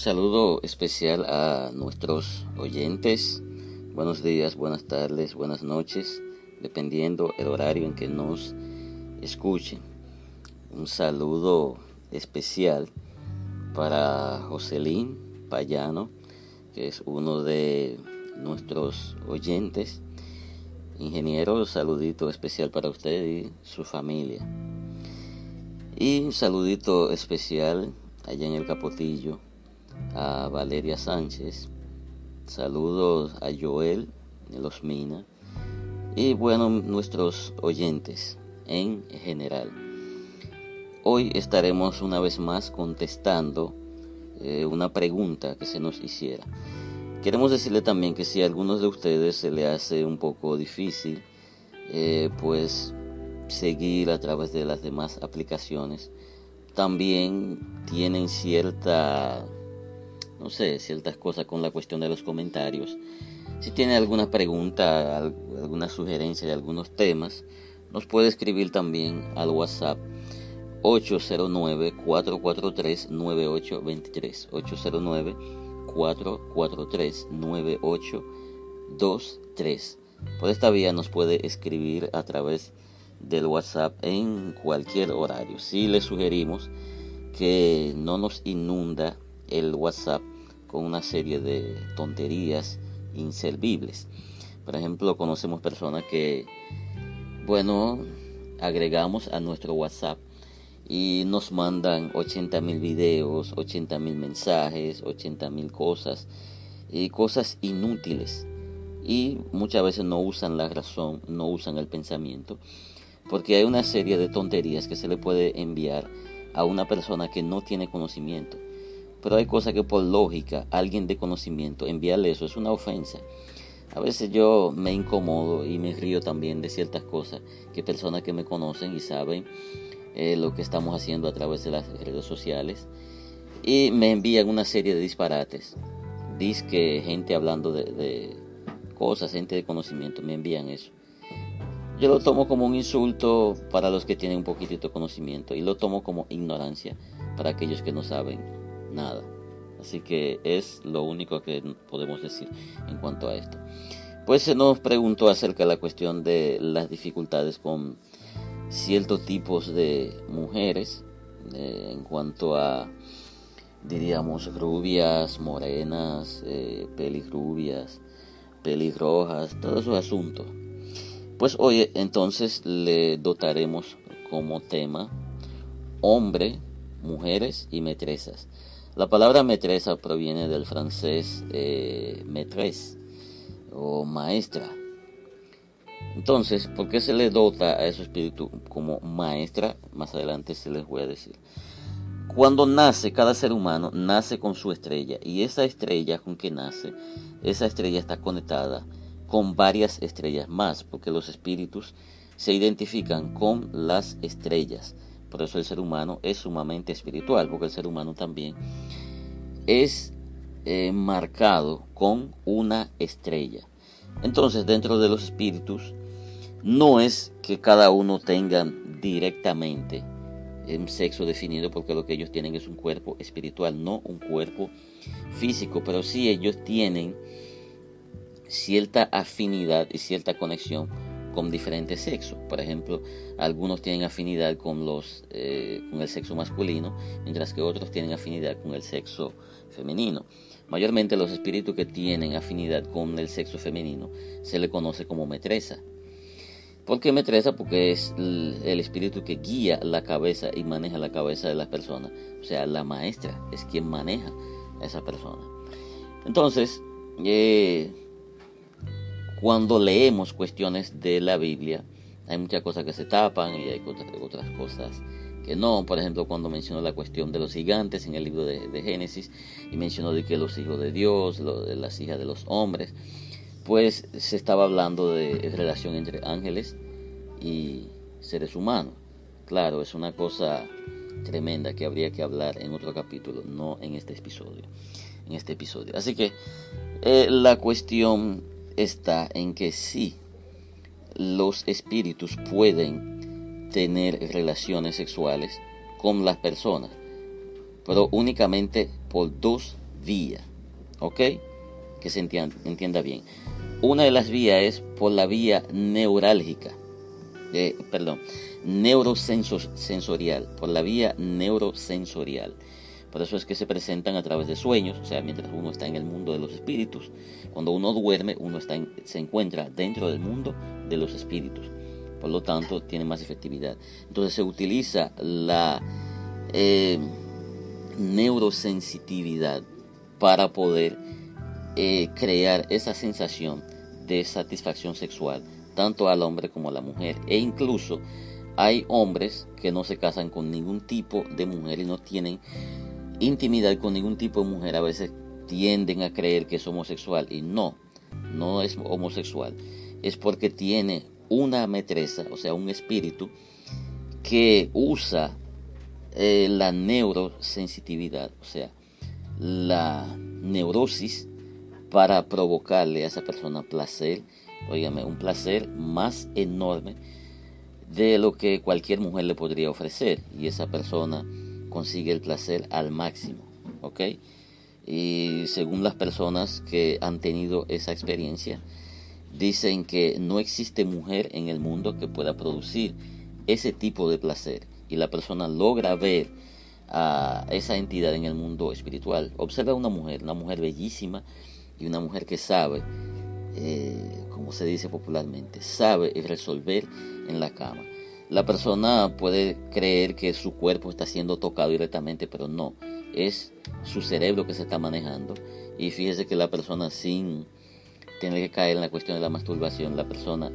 saludo especial a nuestros oyentes. Buenos días, buenas tardes, buenas noches, dependiendo el horario en que nos escuchen. Un saludo especial para Joselín Payano, que es uno de nuestros oyentes. Ingeniero, saludito especial para usted y su familia. Y un saludito especial allá en el Capotillo a Valeria Sánchez, saludos a Joel de Los Minas y bueno, nuestros oyentes en general. Hoy estaremos una vez más contestando eh, una pregunta que se nos hiciera. Queremos decirle también que si a algunos de ustedes se le hace un poco difícil, eh, pues seguir a través de las demás aplicaciones, también tienen cierta no sé, ciertas cosas con la cuestión de los comentarios. Si tiene alguna pregunta, alguna sugerencia de algunos temas, nos puede escribir también al WhatsApp 809-443-9823. 809-443-9823. Por esta vía nos puede escribir a través del WhatsApp en cualquier horario. Si le sugerimos que no nos inunda el WhatsApp con una serie de tonterías inservibles. Por ejemplo, conocemos personas que, bueno, agregamos a nuestro WhatsApp y nos mandan 80 mil videos, 80 mil mensajes, 80 mil cosas y cosas inútiles. Y muchas veces no usan la razón, no usan el pensamiento, porque hay una serie de tonterías que se le puede enviar a una persona que no tiene conocimiento. Pero hay cosas que por lógica, alguien de conocimiento, enviarle eso es una ofensa. A veces yo me incomodo y me río también de ciertas cosas que personas que me conocen y saben eh, lo que estamos haciendo a través de las redes sociales y me envían una serie de disparates. Dice que gente hablando de, de cosas, gente de conocimiento, me envían eso. Yo lo tomo como un insulto para los que tienen un poquitito de conocimiento y lo tomo como ignorancia para aquellos que no saben nada. Así que es lo único que podemos decir en cuanto a esto. Pues se nos preguntó acerca de la cuestión de las dificultades con ciertos tipos de mujeres eh, en cuanto a, diríamos, rubias, morenas, eh, pelirrubias, pelirrojas, todos esos asuntos. Pues hoy entonces le dotaremos como tema hombre, mujeres y metresas. La palabra metresa proviene del francés eh, maîtresse o maestra. Entonces, ¿por qué se le dota a ese espíritu como maestra? Más adelante se les voy a decir. Cuando nace cada ser humano, nace con su estrella y esa estrella con que nace, esa estrella está conectada con varias estrellas más, porque los espíritus se identifican con las estrellas. Por eso el ser humano es sumamente espiritual, porque el ser humano también es eh, marcado con una estrella. Entonces, dentro de los espíritus, no es que cada uno tenga directamente un sexo definido, porque lo que ellos tienen es un cuerpo espiritual, no un cuerpo físico, pero sí ellos tienen cierta afinidad y cierta conexión con diferentes sexos. Por ejemplo, algunos tienen afinidad con, los, eh, con el sexo masculino, mientras que otros tienen afinidad con el sexo femenino. Mayormente los espíritus que tienen afinidad con el sexo femenino se le conoce como metresa. ¿Por qué metresa? Porque es el espíritu que guía la cabeza y maneja la cabeza de las personas. O sea, la maestra es quien maneja a esa persona. Entonces, eh, cuando leemos cuestiones de la Biblia, hay muchas cosas que se tapan y hay otras, cosas que no. Por ejemplo, cuando mencionó la cuestión de los gigantes en el libro de, Génesis y mencionó de que los hijos de Dios, las hijas de los hombres, pues se estaba hablando de relación entre ángeles y seres humanos. Claro, es una cosa tremenda que habría que hablar en otro capítulo, no en este episodio. En este episodio. Así que eh, la cuestión está en que sí, los espíritus pueden tener relaciones sexuales con las personas, pero únicamente por dos vía. ¿Ok? Que se entienda, bien. Una de las vías es por la vía neurálgica. Eh, perdón, neurosensorial. Por la vía neurosensorial. Por eso es que se presentan a través de sueños, o sea, mientras uno está en el mundo de los espíritus. Cuando uno duerme, uno está se encuentra dentro del mundo de los espíritus. Por lo tanto, tiene más efectividad. Entonces se utiliza la eh, neurosensitividad para poder eh, crear esa sensación de satisfacción sexual, tanto al hombre como a la mujer. E incluso hay hombres que no se casan con ningún tipo de mujer y no tienen intimidad con ningún tipo de mujer a veces tienden a creer que es homosexual y no, no es homosexual. Es porque tiene una metresa, o sea, un espíritu que usa eh, la neurosensitividad, o sea, la neurosis para provocarle a esa persona placer, oígame, un placer más enorme de lo que cualquier mujer le podría ofrecer y esa persona consigue el placer al máximo, ¿ok? Y según las personas que han tenido esa experiencia, dicen que no existe mujer en el mundo que pueda producir ese tipo de placer y la persona logra ver a esa entidad en el mundo espiritual. Observa a una mujer, una mujer bellísima y una mujer que sabe, eh, como se dice popularmente, sabe resolver en la cama. La persona puede creer que su cuerpo está siendo tocado directamente, pero no, es su cerebro que se está manejando. Y fíjese que la persona sin tener que caer en la cuestión de la masturbación, la persona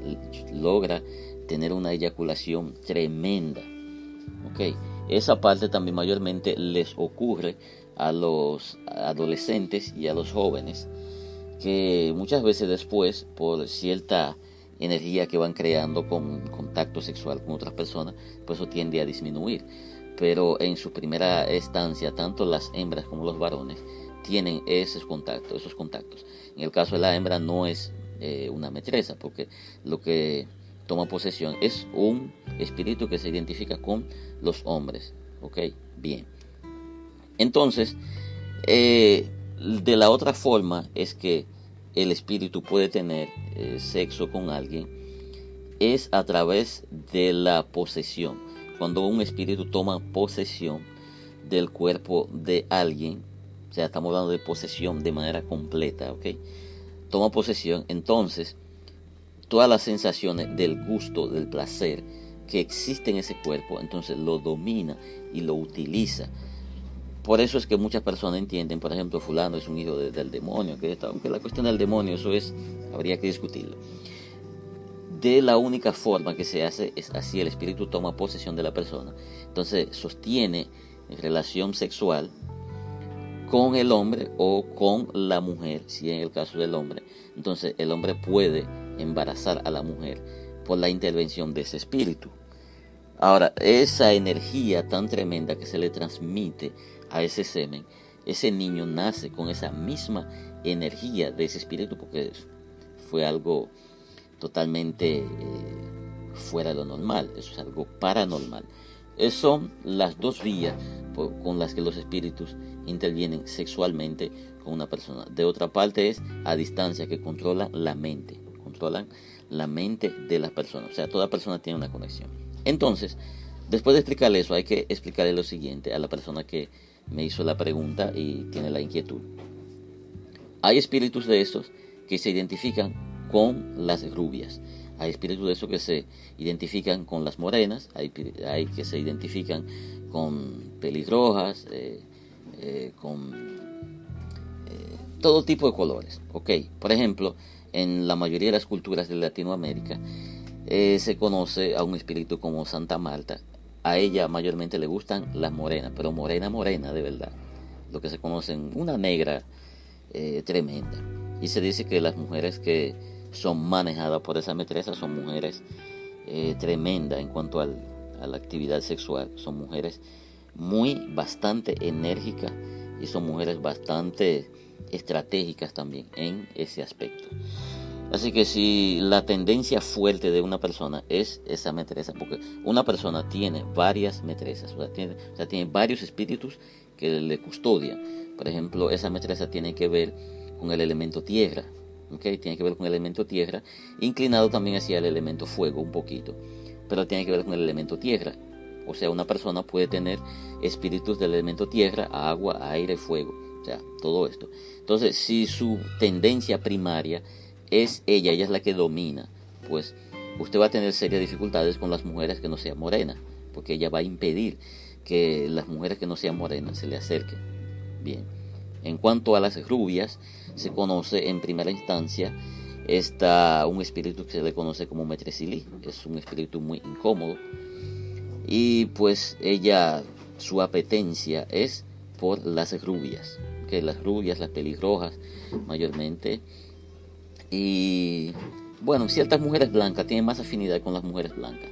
logra tener una eyaculación tremenda. ¿ok? Esa parte también mayormente les ocurre a los adolescentes y a los jóvenes que muchas veces después por cierta energía que van creando con contacto sexual con otras personas, pues eso tiende a disminuir. Pero en su primera estancia, tanto las hembras como los varones tienen esos contactos, esos contactos. En el caso de la hembra no es eh, una metresa, porque lo que toma posesión es un espíritu que se identifica con los hombres. ¿Ok? Bien. Entonces, eh, de la otra forma es que el espíritu puede tener eh, sexo con alguien es a través de la posesión. Cuando un espíritu toma posesión del cuerpo de alguien, o sea, estamos hablando de posesión de manera completa, ¿ok? Toma posesión, entonces todas las sensaciones del gusto, del placer que existe en ese cuerpo, entonces lo domina y lo utiliza por eso es que muchas personas entienden, por ejemplo, fulano es un hijo del demonio, que aunque la cuestión del demonio, eso es, habría que discutirlo. De la única forma que se hace es así, el espíritu toma posesión de la persona. Entonces sostiene relación sexual con el hombre o con la mujer, si en el caso del hombre. Entonces el hombre puede embarazar a la mujer por la intervención de ese espíritu. Ahora, esa energía tan tremenda que se le transmite a ese semen, ese niño nace con esa misma energía de ese espíritu porque fue algo totalmente eh, fuera de lo normal, eso es algo paranormal. Esas son las dos vías con las que los espíritus intervienen sexualmente con una persona. De otra parte es a distancia que controlan la mente, controlan la mente de las personas. O sea, toda persona tiene una conexión. Entonces, después de explicarle eso, hay que explicarle lo siguiente a la persona que me hizo la pregunta y tiene la inquietud. Hay espíritus de estos que se identifican con las rubias. Hay espíritus de estos que se identifican con las morenas. Hay, que se identifican con pelirrojas, eh, eh, con eh, todo tipo de colores. ¿ok? Por ejemplo, en la mayoría de las culturas de Latinoamérica se conoce a un espíritu como Santa Marta, a ella mayormente le gustan las morenas, pero morena, morena de verdad. Lo que se conocen, una negra eh, tremenda. Y se dice que las mujeres que son manejadas por esa metresa son mujeres eh, tremendas en cuanto a la actividad sexual. Son mujeres muy, bastante enérgicas y son mujeres bastante estratégicas también en ese aspecto. Así que si la tendencia fuerte de una persona es esa metresa, porque una persona tiene varias metresas, o sea, tiene, varios espíritus que le custodian. Por ejemplo, esa metresa tiene que ver con el elemento tierra, tiene que ver con el elemento tierra, inclinado también hacia el elemento fuego un poquito, pero tiene que ver con el elemento tierra. O sea, una persona puede tener espíritus del elemento tierra, agua, aire, fuego, o sea, todo esto. Entonces, si su tendencia primaria es ella, ella es la que domina, pues usted va a tener serias dificultades con las mujeres que no sean morenas, porque ella va a impedir que las mujeres que no sean morenas se le acerquen. Bien. En cuanto a las rubias, se conoce en primera instancia está un espíritu que se le conoce como Metresili, es un espíritu muy incómodo y pues ella su apetencia es por las rubias, que las rubias, las pelirrojas mayormente y bueno, ciertas mujeres blancas tienen más afinidad con las mujeres blancas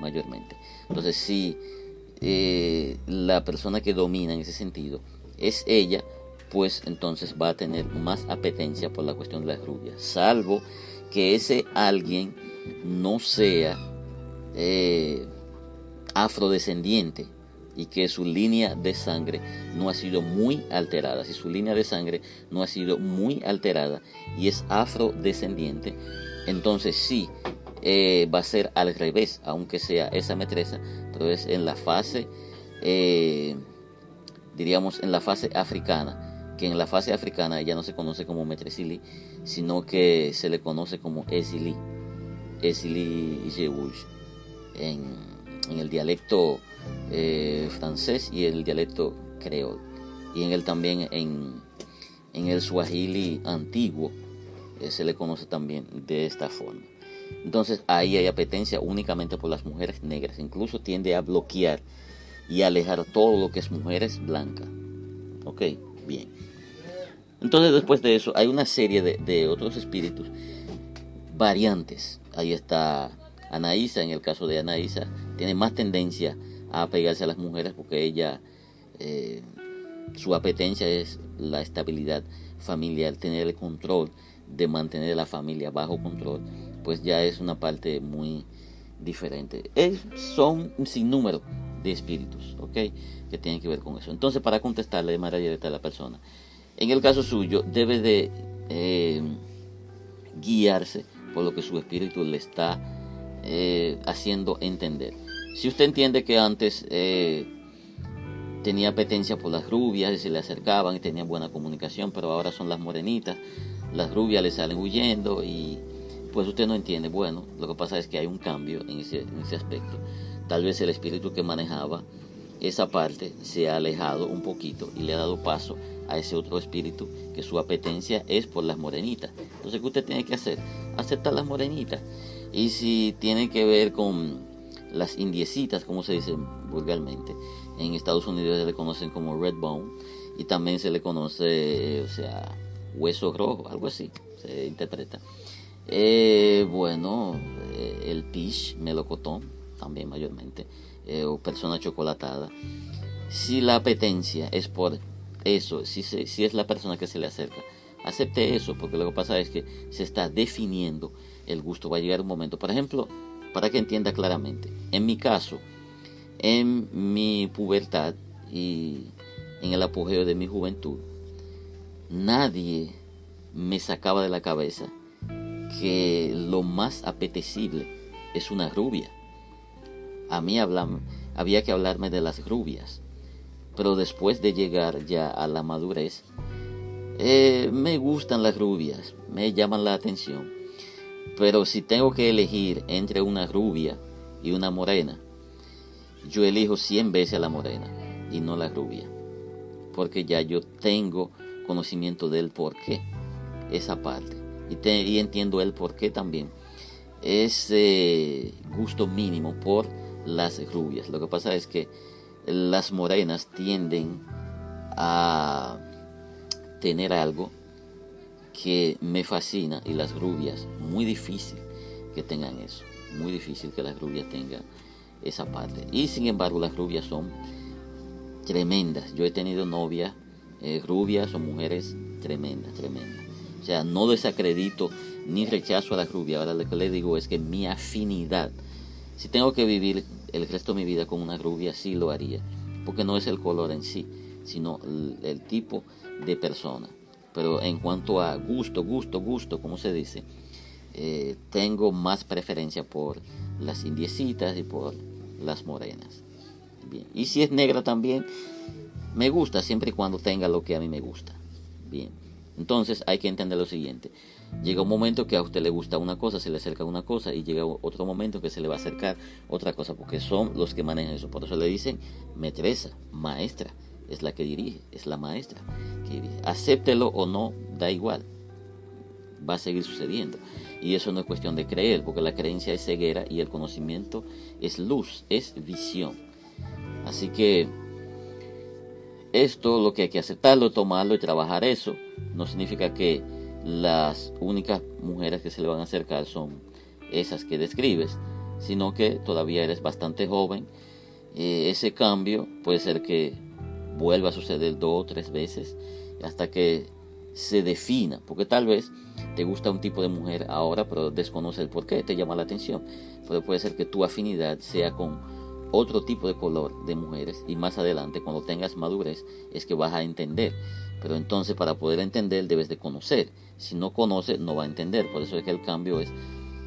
mayormente. Entonces si eh, la persona que domina en ese sentido es ella, pues entonces va a tener más apetencia por la cuestión de las rubias, salvo que ese alguien no sea eh, afrodescendiente y que su línea de sangre no ha sido muy alterada. Si su línea de sangre no ha sido muy alterada y es afrodescendiente, entonces sí eh, va a ser al revés, aunque sea esa metresa, pero es en la fase, eh, diríamos, en la fase africana que en la fase africana ya no se conoce como Metresili, sino que se le conoce como Esili, Esili Jewush, en, en el dialecto eh, francés y el dialecto creol, y en el también en, en el Swahili antiguo eh, se le conoce también de esta forma. Entonces ahí hay apetencia únicamente por las mujeres negras, incluso tiende a bloquear y alejar todo lo que es mujeres blancas. Ok, bien. Entonces después de eso hay una serie de, otros espíritus variantes. Ahí está Anaísa, en el caso de Anaísa, tiene más tendencia a apegarse a las mujeres porque ella, eh, su apetencia es la estabilidad familiar, tener el control de mantener la familia bajo control, pues ya es una parte muy diferente. son un sinnúmero de espíritus, ¿ok? Que tienen que ver con eso. Entonces, para contestarle de manera directa a la persona, en el caso suyo, debe de eh, guiarse por lo que su espíritu le está eh, haciendo entender. Si usted entiende que antes eh, tenía apetencia por las rubias y se le acercaban y tenían buena comunicación, pero ahora son las morenitas, las rubias le salen huyendo y pues usted no entiende. Bueno, lo que pasa es que hay un cambio en ese, en ese aspecto. Tal vez el espíritu que manejaba esa parte se ha alejado un poquito y le ha dado paso a ese otro espíritu que su apetencia es por las morenitas. Entonces, ¿qué usted tiene que hacer? Aceptar las morenitas. Y si tiene que ver con las indiecitas, como se dice vulgarmente, en Estados Unidos se le conocen como red bone y también se le conoce, o sea, hueso rojo, algo así, se interpreta. Eh, bueno, eh, el pish, melocotón, también mayormente, eh, o persona chocolatada. Si la apetencia es por eso, si, si es la persona que se le acerca, acepte eso, porque lo que pasa es que se está definiendo el gusto. Va a llegar un momento, por ejemplo, para que entienda claramente, en mi caso, en mi pubertad y en el apogeo de mi juventud, nadie me sacaba de la cabeza que lo más apetecible es una rubia. A mí había que hablarme de las rubias pero después de llegar ya a la madurez, eh, me gustan las rubias, me llaman la atención. Pero si tengo que elegir entre una rubia y una morena, yo elijo 100 veces a la morena y no la rubia. Porque ya yo tengo conocimiento del por qué, esa parte. Y, entiendo el por qué también. Ese gusto mínimo por las rubias. Lo que pasa es que las morenas tienden a tener algo que me fascina y las rubias, muy difícil que tengan eso, muy difícil que las rubias tengan esa parte. Y sin embargo las rubias son tremendas. Yo he tenido novias eh, rubias o mujeres tremendas, tremendas. O sea, no desacredito ni rechazo a las rubias. Ahora lo que le digo es que mi afinidad, si tengo que vivir el resto de mi vida con una rubia sí lo haría, porque no es el color en sí, sino el, tipo de persona. Pero en cuanto a gusto, gusto, gusto, como se dice, eh, tengo más preferencia por las indiecitas y por las morenas. Bien. Y si es negra también, me gusta siempre y cuando tenga lo que a mí me gusta. Bien. Entonces hay que entender lo siguiente. Llega un momento que a usted le gusta una cosa, se le acerca una cosa y llega otro momento que se le va a acercar otra cosa, porque son los que manejan eso. Por eso le dicen metresa, maestra, es la que dirige, es la maestra dirige. Acéptelo o no, da igual, va a seguir sucediendo. Y eso no es cuestión de creer, porque la creencia es ceguera y el conocimiento es luz, es visión. Así que esto lo que hay que aceptarlo, tomarlo y trabajar eso, no significa que las únicas mujeres que se le van a acercar son esas que describes, sino que todavía eres bastante joven. Eh, ese cambio puede ser que vuelva a suceder dos o tres veces hasta que se defina, porque tal vez te gusta un tipo de mujer ahora, pero desconoce el por qué, te llama la atención. Pero puede ser que tu afinidad sea con otro tipo de color de mujeres y más adelante, cuando tengas madurez, es que vas a entender. Pero entonces para poder entender debes de conocer. Si no conoce, no va a entender. Por eso es que el cambio es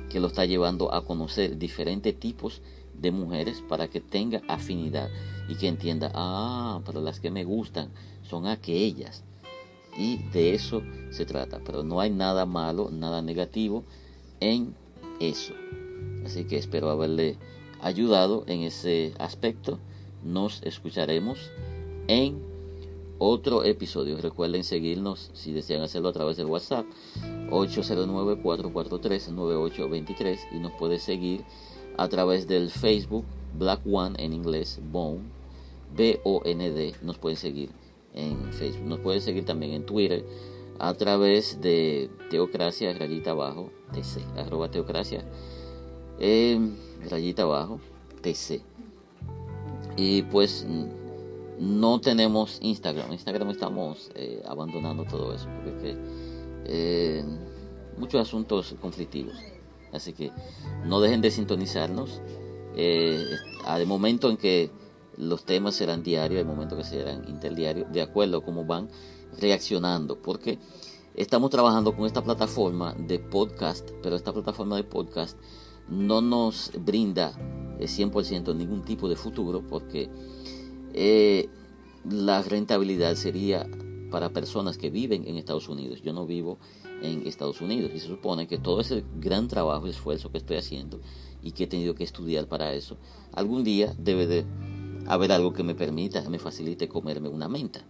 que lo está llevando a conocer diferentes tipos de mujeres para que tenga afinidad y que entienda, ah, pero las que me gustan son aquellas. Y de eso se trata. Pero no hay nada malo, nada negativo en eso. Así que espero haberle ayudado en ese aspecto. Nos escucharemos en otro episodio. Recuerden seguirnos si desean hacerlo a través del WhatsApp 809-443-9823 y nos puede seguir a través del Facebook Black One en inglés, Bone, B-O-N-D, nos pueden seguir en Facebook. Nos pueden seguir también en Twitter a través de Teocracia, rayita abajo, TC, arroba Teocracia, eh, rayita abajo, TC. Y pues no tenemos Instagram. Instagram estamos eh, abandonando todo eso porque eh, muchos asuntos conflictivos. Así que no dejen de sintonizarnos. Eh, al momento en que los temas serán diarios, al momento que serán interdiarios, de acuerdo a cómo van reaccionando. Porque estamos trabajando con esta plataforma de podcast, pero esta plataforma de podcast no nos brinda 100% eh, ningún tipo de futuro porque eh, la rentabilidad sería para personas que viven en Estados Unidos. Yo no vivo en Estados Unidos y se supone que todo ese gran trabajo y esfuerzo que estoy haciendo y que he tenido que estudiar para eso, algún día debe de haber algo que me permita, me facilite comerme una menta.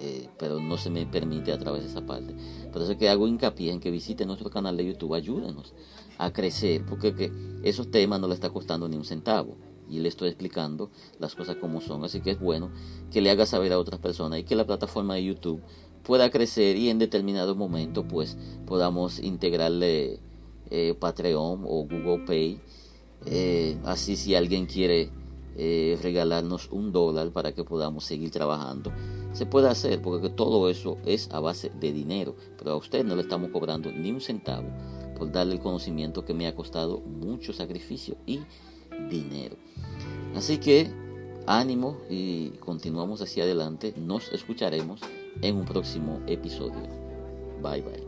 Eh, pero no se me permite a través de esa parte. Por eso es que hago hincapié en que visite nuestro canal de YouTube, ayúdenos a crecer, porque que esos temas no le está costando ni un centavo y le estoy explicando las cosas como son, así que es bueno que le haga saber a otras personas y que la plataforma de YouTube pueda crecer y en determinado momento pues podamos integrarle eh, Patreon o Google Pay, eh, así si alguien quiere eh, regalarnos un dólar para que podamos seguir trabajando. Se puede hacer porque todo eso es a base de dinero, pero a usted no le estamos cobrando ni un centavo por darle el conocimiento que me ha costado mucho sacrificio y dinero. Así que ánimo y continuamos hacia adelante. Nos escucharemos en un próximo episodio. Bye bye.